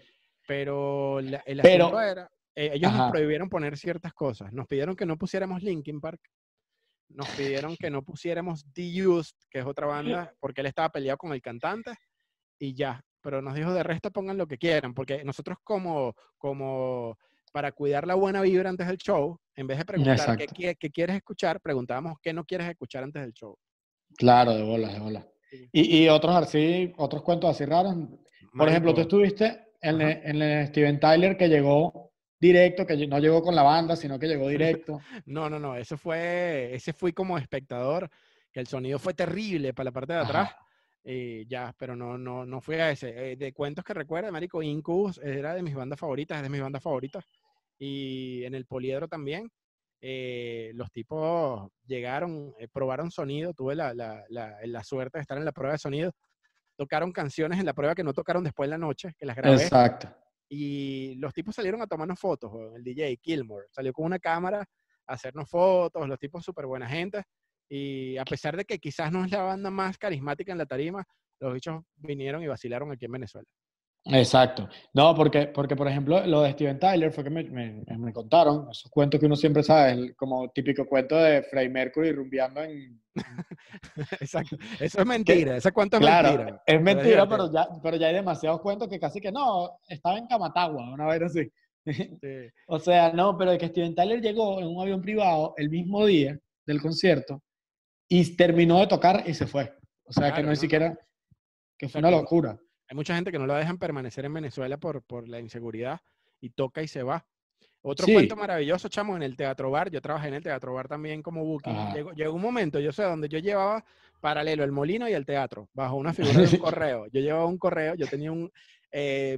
Speaker 2: Pero la- el
Speaker 1: Pero-
Speaker 2: asunto era, eh, ellos nos
Speaker 1: Ajá.
Speaker 2: prohibieron poner ciertas cosas. Nos pidieron que no pusiéramos Linkin Park. Nos pidieron que no pusiéramos The Used, que es otra banda, porque él estaba peleado con el cantante y ya. Pero nos dijo de resto pongan lo que quieran, porque nosotros como, como para cuidar la buena vibra antes del show, en vez de preguntar qué, quieres escuchar, preguntábamos qué no quieres escuchar antes del show.
Speaker 1: Claro, de bolas, de bolas.
Speaker 2: Sí.
Speaker 1: Y, y otros así, otros cuentos así raros. Por ejemplo, tú estuviste en, el- en el Steven Tyler que llegó directo, que no llegó con la banda, sino que llegó directo.
Speaker 2: No, no, no, eso fue, ese fui como espectador, que el sonido fue terrible para la parte de atrás, y ya, pero no, no, no fui a ese. Eh, de cuentos que recuerdo, Marico, Incubus era de mis bandas favoritas, es de mis bandas favoritas, y en el Poliedro también, eh, los tipos llegaron, eh, probaron sonido, tuve la, la, la, la suerte de estar en la prueba de sonido, tocaron canciones en la prueba que no tocaron después en la noche, que las grabé,
Speaker 1: Exacto.
Speaker 2: Y los tipos salieron a tomarnos fotos, el DJ Kilmore salió con una cámara a hacernos fotos, los tipos súper buena gente, y a pesar de que quizás no es la banda más carismática en la tarima, los bichos vinieron y vacilaron aquí en Venezuela.
Speaker 1: Exacto. No, porque, porque, por ejemplo, lo de Steven Tyler fue que me, me- me contaron, esos cuentos que uno siempre sabe, el- como típico cuento de Freddie Mercury rumbeando en...
Speaker 2: Exacto. Eso es mentira, ese cuento es
Speaker 1: Claro,
Speaker 2: mentira.
Speaker 1: es mentira, pero ya, pero ya hay demasiados cuentos que casi que no, estaba en Camatagua, una vez así.
Speaker 2: Sí.
Speaker 1: O sea, no, pero de que Steven Tyler llegó en un avión privado el mismo día del concierto y terminó de tocar y se fue. O sea, que
Speaker 2: Claro,
Speaker 1: no es
Speaker 2: no,
Speaker 1: siquiera, que fue una locura.
Speaker 2: Hay mucha gente que no lo dejan permanecer en Venezuela por, por la inseguridad y toca y se va. Otro
Speaker 1: Sí.
Speaker 2: cuento maravilloso, chamo, en el Teatro Bar. Yo trabajé en el Teatro Bar también como booking. Llegó, llegó un momento, yo sé, donde yo llevaba paralelo el molino y el teatro, bajo una figura de un correo. Yo llevaba un correo, yo tenía un eh,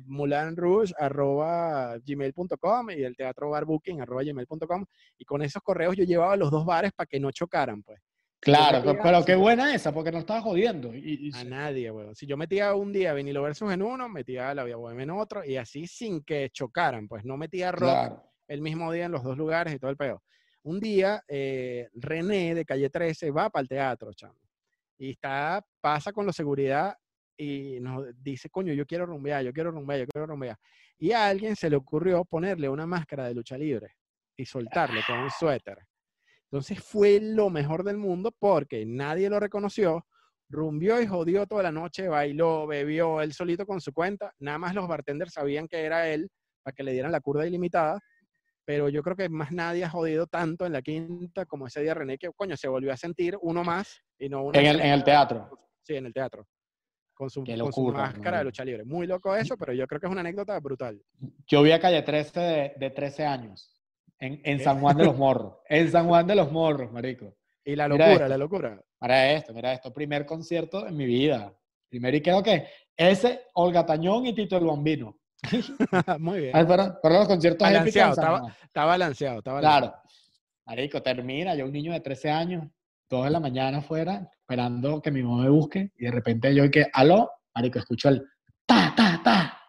Speaker 2: gmail.com y el teatro bar booking arroba gmail.com y con esos correos yo llevaba los dos bares para que no chocaran, pues.
Speaker 1: Claro, pero qué buena esa, porque no estaba jodiendo. Y, y
Speaker 2: A nadie, weón. Si yo metía un día Vinilo Versus en uno, metía la Vía Bohemia en otro, y así sin que chocaran, pues no metía rock
Speaker 1: claro.
Speaker 2: el mismo día en los dos lugares y todo el peo. Un día, eh, René de Calle 13 va para el teatro, chamo. Y está, pasa con la seguridad y nos dice, coño, yo quiero rumbear, yo quiero rumbear, yo quiero rumbear. Y a alguien se le ocurrió ponerle una máscara de lucha libre y soltarle con un suéter. Entonces fue lo mejor del mundo porque nadie lo reconoció, rumbió y jodió toda la noche, bailó, bebió él solito con su cuenta. Nada más los bartenders sabían que era él para que le dieran la curva ilimitada. Pero yo creo que más nadie ha jodido tanto en la quinta como ese día René, que coño, se volvió a sentir uno más y no uno
Speaker 1: En el, en el teatro.
Speaker 2: Sí, en el teatro. Con su, con máscara de lucha libre. Muy loco eso, pero yo creo que es una anécdota brutal.
Speaker 1: Yo vi a Calle 13 de, de 13 años en. San Juan de los Morros. En San Juan de los Morros, marico.
Speaker 2: Y la locura, la locura.
Speaker 1: Mira esto, mira esto. Primer concierto en mi vida. Primero y creo que ese, Olga Tañón y Tito el Bambino.
Speaker 2: Muy bien.
Speaker 1: Ah, Fueron, fueron los conciertos
Speaker 2: Balanceado. Está balanceado, está balanceado.
Speaker 1: Claro. Marico, termina, yo un niño de 13 años, dos de la mañana afuera, esperando que mi mamá me busque, y de repente yo que, aló, marico, escucho el ta, ta, ta.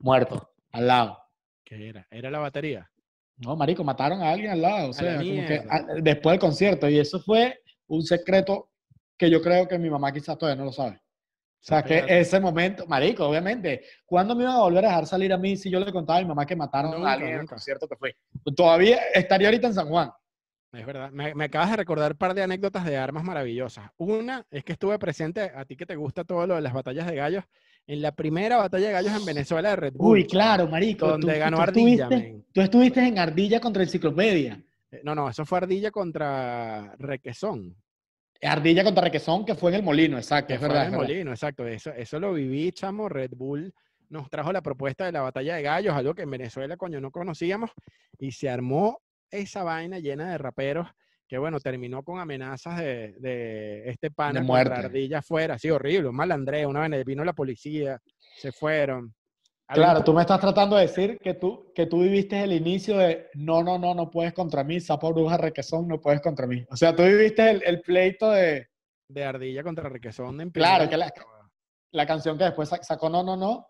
Speaker 1: Muerto, al lado.
Speaker 2: ¿Qué era? Era la batería.
Speaker 1: No, marico, mataron a alguien al lado, o sea, como que a- después del concierto, y eso fue un secreto que yo creo que mi mamá quizás todavía no lo sabe. O sea, que ese momento, marico, obviamente, ¿cuándo me iban a volver a dejar salir a mí si yo le contaba a mi mamá que mataron a alguien en el concierto que fue? Todavía estaría ahorita en San Juan.
Speaker 2: Es verdad. Me, me acabas de recordar un par de anécdotas de armas maravillosas. Una es que estuve presente, a ti que te gusta todo lo de las batallas de gallos, en la primera batalla de gallos en Venezuela de Red Bull.
Speaker 1: Uy, claro, marico.
Speaker 2: Donde
Speaker 1: tú,
Speaker 2: ganó
Speaker 1: tú
Speaker 2: Ardilla,
Speaker 1: estuviste, tú estuviste en Ardilla contra Enciclopedia.
Speaker 2: Eh, No, no, eso fue Ardilla contra Requesón.
Speaker 1: Ardilla contra Requesón, que fue en el Molino, exacto,
Speaker 2: Que
Speaker 1: es
Speaker 2: fue
Speaker 1: verdad.
Speaker 2: en el
Speaker 1: verdad.
Speaker 2: Molino, exacto. Eso, eso lo viví, chamo. Red Bull nos trajo la propuesta de la batalla de gallos, algo que en Venezuela, coño, no conocíamos. Y se armó esa vaina llena de raperos que, bueno, terminó con amenazas de, de este pana
Speaker 1: De muerte.
Speaker 2: Ardilla afuera. Sí, horrible. Un malandreo, una vez vino la policía, se fueron.
Speaker 1: Claro, tú me estás tratando de decir que tú, que tú viviste el inicio de no, no, no, no puedes contra mí, sapo bruja requesón, no puedes contra mí. O sea, tú viviste el, el pleito de
Speaker 2: de Ardilla contra Requesón.
Speaker 1: Claro, que la- la canción que después sa- sacó No, no, no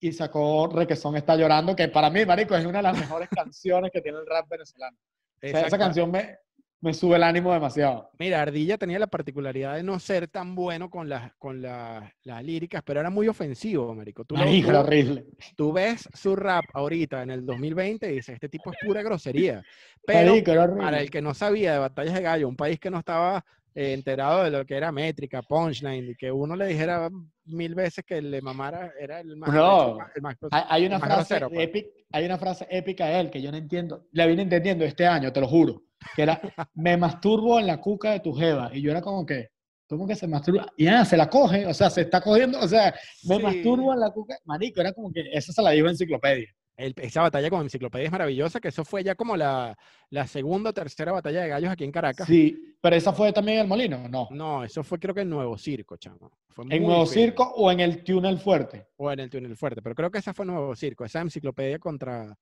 Speaker 1: y sacó Requesón está llorando, que para mí, marico, es una de las mejores canciones que tiene el rap venezolano. O sea, esa canción me, me sube el ánimo demasiado.
Speaker 2: Mira, Ardilla tenía la particularidad de no ser tan bueno con las, con las, las líricas, pero era muy ofensivo, marico. Tú, lo- tú-
Speaker 1: era horrible.
Speaker 2: tú ves su rap ahorita en el 2020 y dices, este tipo es pura grosería. Pero
Speaker 1: Marico,
Speaker 2: para el que no sabía de batallas de gallo, un país que no estaba eh, enterado de lo que era métrica, punchline, y que uno le dijera mil veces que le mamara, era el más...
Speaker 1: No.
Speaker 2: el más-
Speaker 1: Hay, hay una
Speaker 2: más
Speaker 1: frase
Speaker 2: grosero, pues.
Speaker 1: épica, hay una frase épica de él que yo no entiendo. La vine entendiendo este año, te lo juro. Que era, me masturbo en la cuca de tu jeva. Y yo era como que, ¿cómo que se masturba? Y nada, se la coge, o sea, se está cogiendo, o sea, me
Speaker 2: Sí.
Speaker 1: masturbo en la cuca. Marico, era como que, eso se la dijo enciclopedia.
Speaker 2: El- esa batalla con Enciclopedia es maravillosa, que eso fue ya como la, la segunda o tercera batalla de gallos aquí en Caracas.
Speaker 1: Sí, pero esa fue también el Molino, no.
Speaker 2: No, eso fue creo que en Nuevo Circo, chamo. Fue
Speaker 1: ¿En Nuevo. Circo o en el Túnel Fuerte?
Speaker 2: O en el Túnel Fuerte, pero creo que esa fue Nuevo Circo, esa enciclopedia contra...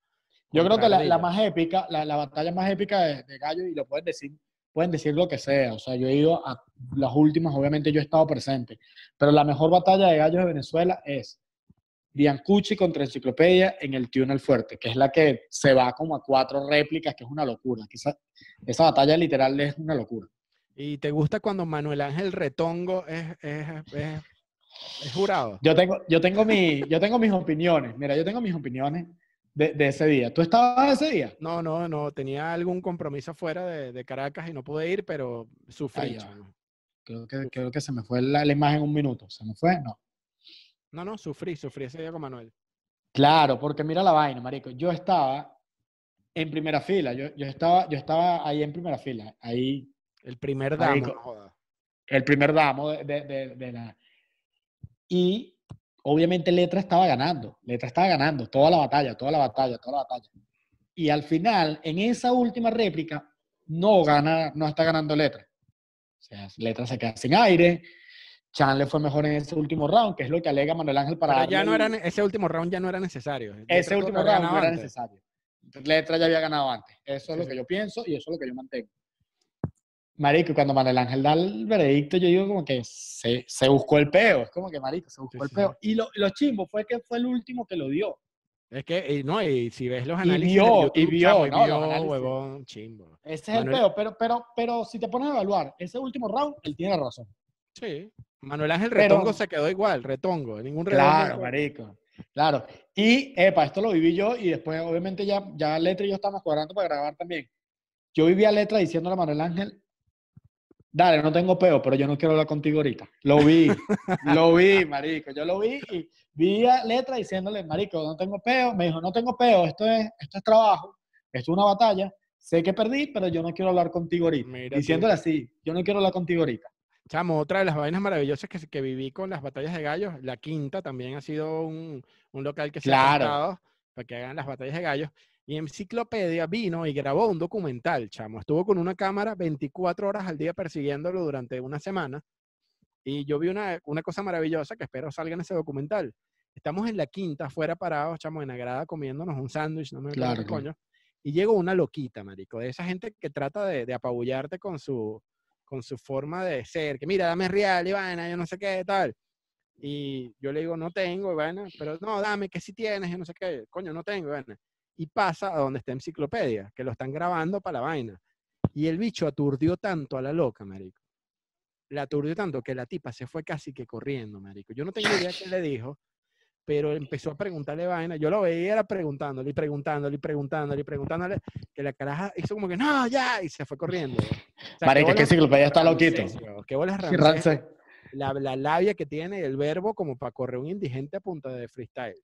Speaker 1: Yo creo que la, la más épica, la, la batalla más épica de, de Gallo, y lo pueden decir, pueden decir lo que sea. O sea, yo he ido a las últimas, obviamente yo he estado presente. Pero la mejor batalla de gallos de Venezuela es Biancucci contra Enciclopedia en el Túnel Fuerte, que es la que se va como a cuatro réplicas, que es una locura. Que Esa, esa batalla literal es una locura.
Speaker 2: ¿Y te gusta cuando Manuel Ángel Retongo es, es, es- es jurado?
Speaker 1: Yo tengo, yo tengo, mi, yo tengo mis opiniones. Mira, yo tengo mis opiniones de, de ese día. ¿Tú estabas ese día?
Speaker 2: No, no, no, tenía algún compromiso fuera de, de Caracas y no pude ir, pero sufrí.
Speaker 1: Ay, ya.
Speaker 2: chamo.
Speaker 1: Creo que, creo que se me fue la, la imagen un minuto. ¿Se me fue? No.
Speaker 2: No, no, sufrí, sufrí ese día con Manuel.
Speaker 1: Claro, porque mira la vaina, marico. Yo estaba en primera fila. Yo, yo, estaba, yo estaba ahí en primera fila. Ahí,
Speaker 2: El primer damo, no
Speaker 1: el primer damo de, de- de- de la... Y obviamente Letra estaba ganando. Letra estaba ganando toda la batalla, toda la batalla, toda la batalla. Y al final, en esa última réplica, no gana, no está ganando Letra. O sea, Letra se queda sin aire. Chan le fue mejor en ese último round, que es lo que alega Manuel Ángel para
Speaker 2: Pero ya no era, ese último round ya no era necesario.
Speaker 1: ese último round no era
Speaker 2: antes.
Speaker 1: necesario. Letra ya había ganado antes. Eso es lo que yo pienso y eso es lo que yo mantengo. Marico, y cuando Manuel Ángel da el veredicto, yo digo como que se, se buscó el peo. Es como que, marico, se buscó
Speaker 2: Sí,
Speaker 1: el
Speaker 2: sí.
Speaker 1: peo. Y lo, lo chimbo fue que fue el último que lo dio.
Speaker 2: Es que, y no, y si ves los
Speaker 1: Y
Speaker 2: análisis
Speaker 1: vio,
Speaker 2: de
Speaker 1: y
Speaker 2: YouTube,
Speaker 1: vio,
Speaker 2: chamo, y
Speaker 1: ¿no?
Speaker 2: Vio, huevón, chimbo.
Speaker 1: Ese es
Speaker 2: Manuel-
Speaker 1: el peo. Pero, pero, pero si te pones a evaluar, ese último round, él tiene razón.
Speaker 2: Sí. Manuel Ángel
Speaker 1: Pero-
Speaker 2: Retongo se quedó igual, Retongo, ningún redondo.
Speaker 1: Claro, marico. Claro. Y, epa, esto lo viví yo y después, obviamente, ya, ya Letra y yo estamos cuadrando para grabar también. Yo viví a Letra diciéndole a Manuel Ángel, dale, no tengo peo, pero yo no quiero hablar contigo ahorita. Lo vi, lo vi, marico. Yo lo vi y vi a Letra diciéndole, marico, no tengo peo. Me dijo, no tengo peo, esto es, esto es trabajo, esto es una batalla. Sé que perdí, pero yo no quiero hablar contigo ahorita.
Speaker 2: Mira.
Speaker 1: Diciéndole así, yo no quiero hablar contigo ahorita.
Speaker 2: Chamo, otra de las vainas maravillosas que, que viví con las batallas de gallos, la quinta también ha sido un, un local que se ha
Speaker 1: Claro.
Speaker 2: prestado para que hagan las batallas de gallos. Y Enciclopedia vino y grabó un documental, chamo. Estuvo con una cámara 24 horas al día persiguiéndolo durante una semana. Y yo vi una, una cosa maravillosa que espero salga en ese documental. Estamos en la quinta, afuera parados, chamo, en la grada comiéndonos un sándwich, no me acuerdo
Speaker 1: claro.
Speaker 2: coño. Y llegó una loquita, marico, de esa gente que trata de, de apabullarte con su, con su forma de ser, que mira, dame real y vaina, yo no sé qué, tal. Y yo le digo, no tengo, y vaina, pero no, dame, que si tienes, yo no sé qué, coño, no tengo, y vaina. Y pasa a donde está Enciclopedia, que lo están grabando para la vaina. Y el bicho aturdió tanto a la loca, marico. La aturdió tanto que la tipa se fue casi que corriendo, marico. Yo no tengo idea qué le dijo, pero empezó a preguntarle vaina. Yo lo veía era preguntándole y preguntándole y preguntándole y preguntándole, que la caraja hizo como que, no, ya, y se fue corriendo. O sea,
Speaker 1: que Enciclopedia está loquito.
Speaker 2: Qué bolas Ramsés, la, la labia que tiene el verbo como para correr un indigente a punta de freestyle.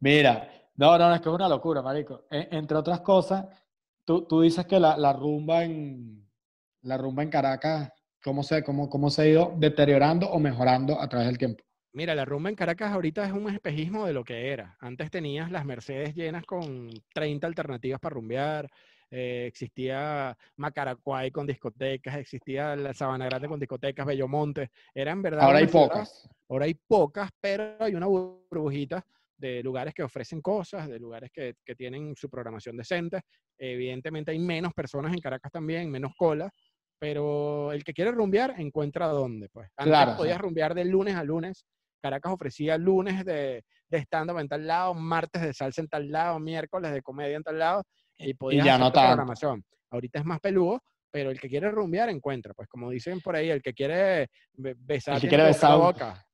Speaker 1: Mira, no, no, es que es una locura, marico. E- entre otras cosas, tú, tú dices que la, la rumba en la rumba en Caracas, ¿cómo se, cómo, cómo se ha ido deteriorando o mejorando a través del tiempo?
Speaker 2: Mira, la rumba en Caracas ahorita es un espejismo de lo que era. Antes tenías las Mercedes llenas con 30 alternativas para rumbear, eh, existía Macaracuay con discotecas, existía la Sabana Grande con discotecas, Bellomonte. Era en verdad
Speaker 1: Ahora hay pocas.
Speaker 2: Ahora hay pocas, pero hay una burbujita de lugares que ofrecen cosas, de lugares que, que tienen su programación decente. Evidentemente hay menos personas en Caracas también, menos cola, pero el que quiere rumbear encuentra dónde. Pues. Antes
Speaker 1: Claro,
Speaker 2: podías rumbear de lunes a lunes. Caracas ofrecía lunes de, de stand-up en tal lado, martes de salsa en tal lado, miércoles de comedia en tal lado, y podías
Speaker 1: ya
Speaker 2: hacer
Speaker 1: no
Speaker 2: programación. Ahorita es más peludo, pero el que quiere rumbear encuentra, pues como dicen por ahí, el que quiere be- besar
Speaker 1: El que quiere besar
Speaker 2: la boca.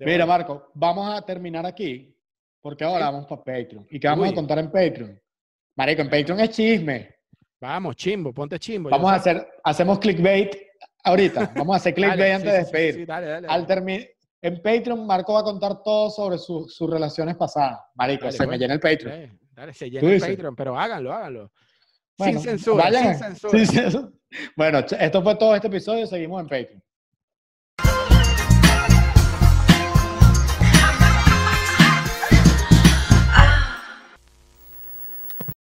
Speaker 1: Mira. Marco, vamos a terminar aquí, porque ahora
Speaker 2: Sí.
Speaker 1: vamos para Patreon. ¿Y qué vamos
Speaker 2: Uy.
Speaker 1: a contar en Patreon? Marico, en Patreon es chisme.
Speaker 2: Vamos, chimbo, ponte chimbo.
Speaker 1: Vamos a hacer, hacemos clickbait ahorita. Vamos a hacer clickbait
Speaker 2: Dale,
Speaker 1: antes
Speaker 2: sí,
Speaker 1: de despedir.
Speaker 2: sí, dale, dale,
Speaker 1: Al termi- en Patreon, Marco va a contar todo sobre su- sus relaciones pasadas. Marico,
Speaker 2: Dale,
Speaker 1: se me
Speaker 2: pues.
Speaker 1: llena el Patreon.
Speaker 2: Dale, dale, se llena el
Speaker 1: dices.
Speaker 2: Patreon, pero háganlo, háganlo.
Speaker 1: Bueno,
Speaker 2: sin censura,
Speaker 1: vayan
Speaker 2: sin censura.
Speaker 1: sí, eso. Bueno, esto fue todo este episodio. Seguimos en Patreon.